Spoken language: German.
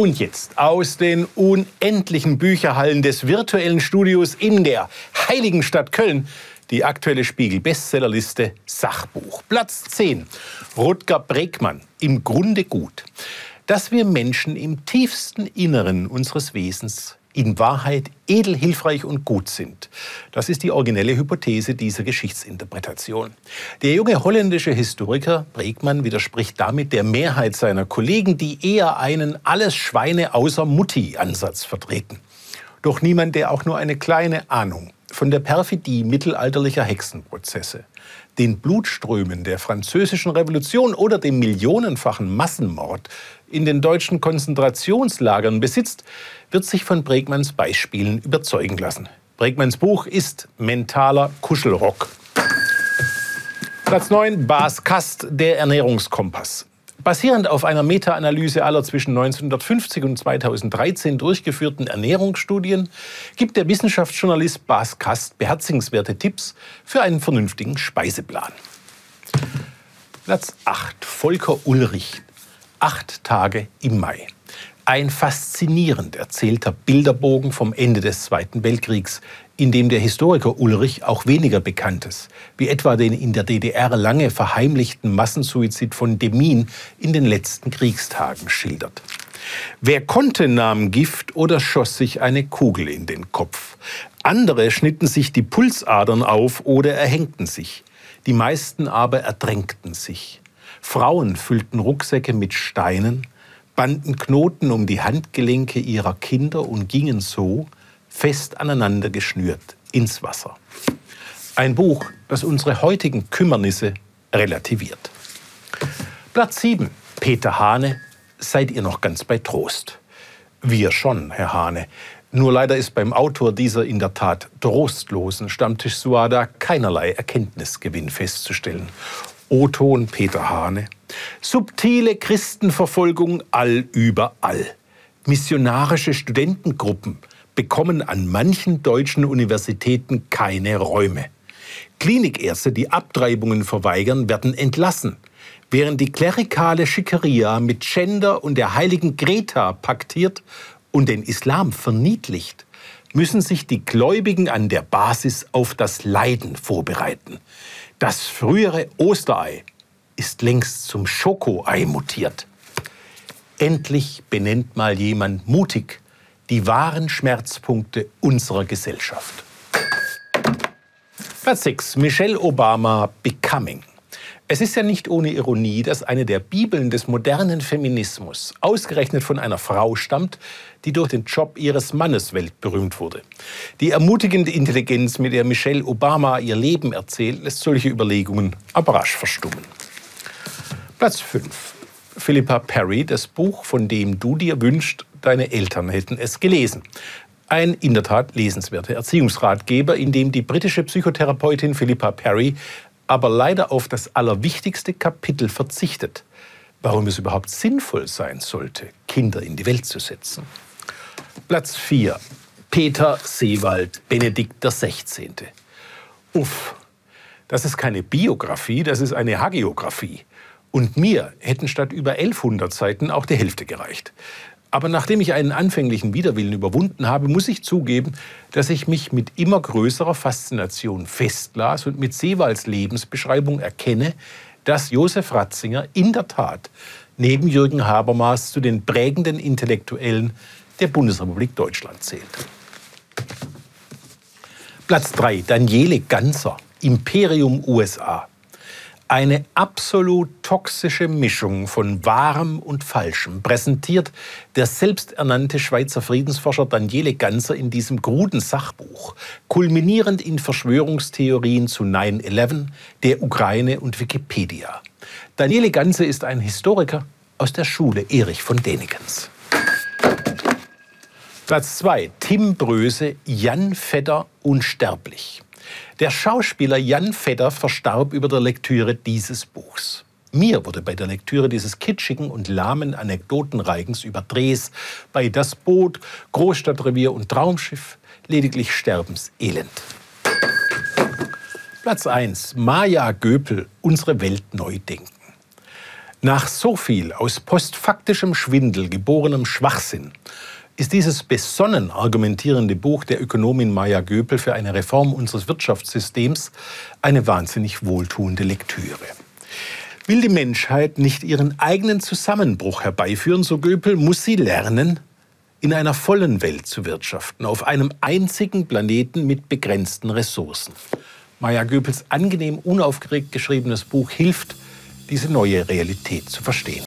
Und jetzt aus den unendlichen Bücherhallen des virtuellen Studios in der heiligen Stadt Köln die aktuelle Spiegel-Bestsellerliste Sachbuch. Platz 10. Rutger Bregmann. Im Grunde gut. Dass wir Menschen im tiefsten Inneren unseres Wesens in Wahrheit edel, hilfreich und gut sind. Das ist die originelle Hypothese dieser Geschichtsinterpretation. Der junge holländische Historiker Bregmann widerspricht damit der Mehrheit seiner Kollegen, die eher einen alles Schweine außer Mutti-Ansatz vertreten. Doch niemand, der auch nur eine kleine Ahnung von der Perfidie mittelalterlicher Hexenprozesse, den Blutströmen der französischen Revolution oder dem millionenfachen Massenmord in den deutschen Konzentrationslagern besitzt, wird sich von Bregmanns Beispielen überzeugen lassen. Bregmanns Buch ist Mentaler Kuschelrock. Platz 9, Bas Kast, der Ernährungskompass. Basierend auf einer Meta-Analyse aller zwischen 1950 und 2013 durchgeführten Ernährungsstudien gibt der Wissenschaftsjournalist Bas Kast beherzigenswerte Tipps für einen vernünftigen Speiseplan. Platz 8. Volker Ulrich. Acht Tage im Mai. Ein faszinierend erzählter Bilderbogen vom Ende des Zweiten Weltkriegs, in dem der Historiker Ulrich auch weniger Bekanntes, wie etwa den in der DDR lange verheimlichten Massensuizid von Demin in den letzten Kriegstagen schildert. Wer konnte, nahm Gift oder schoss sich eine Kugel in den Kopf. Andere schnitten sich die Pulsadern auf oder erhängten sich. Die meisten aber ertränkten sich. Frauen füllten Rucksäcke mit Steinen, banden Knoten um die Handgelenke ihrer Kinder und gingen so, fest aneinander geschnürt ins Wasser. Ein Buch, das unsere heutigen Kümmernisse relativiert. Platz 7. Peter Hane. Seid ihr noch ganz bei Trost? Wir schon, Herr Hane. Nur leider ist beim Autor dieser in der Tat trostlosen Stammtisch-Suada keinerlei Erkenntnisgewinn festzustellen. O-Ton Peter Hane. Subtile Christenverfolgung allüberall. Missionarische Studentengruppen, bekommen an manchen deutschen Universitäten keine Räume. Klinikärzte, die Abtreibungen verweigern, werden entlassen, während die klerikale Schickeria mit Gender und der heiligen Greta paktiert und den Islam verniedlicht, müssen sich die Gläubigen an der Basis auf das Leiden vorbereiten. Das frühere Osterei ist längst zum Schokoei mutiert. Endlich benennt mal jemand mutig die wahren Schmerzpunkte unserer Gesellschaft. Platz 6. Michelle Obama Becoming. Es ist ja nicht ohne Ironie, dass eine der Bibeln des modernen Feminismus ausgerechnet von einer Frau stammt, die durch den Job ihres Mannes weltberühmt wurde. Die ermutigende Intelligenz, mit der Michelle Obama ihr Leben erzählt, lässt solche Überlegungen aber rasch verstummen. Platz 5. Philippa Perry, das Buch, von dem du dir wünschst, deine Eltern hätten es gelesen. Ein in der Tat lesenswerter Erziehungsratgeber, in dem die britische Psychotherapeutin Philippa Perry aber leider auf das allerwichtigste Kapitel verzichtet, warum es überhaupt sinnvoll sein sollte, Kinder in die Welt zu setzen. Platz 4. Peter Seewald, Benedikt XVI. Uff, das ist keine Biografie, das ist eine Hagiografie. Und mir hätten statt über 1100 Seiten auch die Hälfte gereicht. Aber nachdem ich einen anfänglichen Widerwillen überwunden habe, muss ich zugeben, dass ich mich mit immer größerer Faszination festlas und mit Seewalds Lebensbeschreibung erkenne, dass Josef Ratzinger in der Tat neben Jürgen Habermas zu den prägenden Intellektuellen der Bundesrepublik Deutschland zählt. Platz 3. Daniele Ganser, Imperium USA eine absolut toxische Mischung von Wahrem und Falschem präsentiert der selbsternannte Schweizer Friedensforscher Daniele Ganser in diesem kruden Sachbuch, kulminierend in Verschwörungstheorien zu 9-11, der Ukraine und Wikipedia. Daniele Ganser ist ein Historiker aus der Schule Erich von Dänigens. Platz 2. Tim Bröse, Jan Fedder, Unsterblich. Der Schauspieler Jan Fedder verstarb über der Lektüre dieses Buchs. Mir wurde bei der Lektüre dieses kitschigen und lahmen Anekdotenreigens über Drehs bei Das Boot, Großstadtrevier und Traumschiff lediglich sterbenselend. Platz 1. Maja Göpel, Unsere Welt neu denken. Nach so viel aus postfaktischem Schwindel geborenem Schwachsinn ist dieses besonnen argumentierende Buch der Ökonomin Maya Göpel für eine Reform unseres Wirtschaftssystems eine wahnsinnig wohltuende Lektüre. Will die Menschheit nicht ihren eigenen Zusammenbruch herbeiführen, so Göpel, muss sie lernen, in einer vollen Welt zu wirtschaften, auf einem einzigen Planeten mit begrenzten Ressourcen. Maya Göpels angenehm unaufgeregt geschriebenes Buch hilft, diese neue Realität zu verstehen.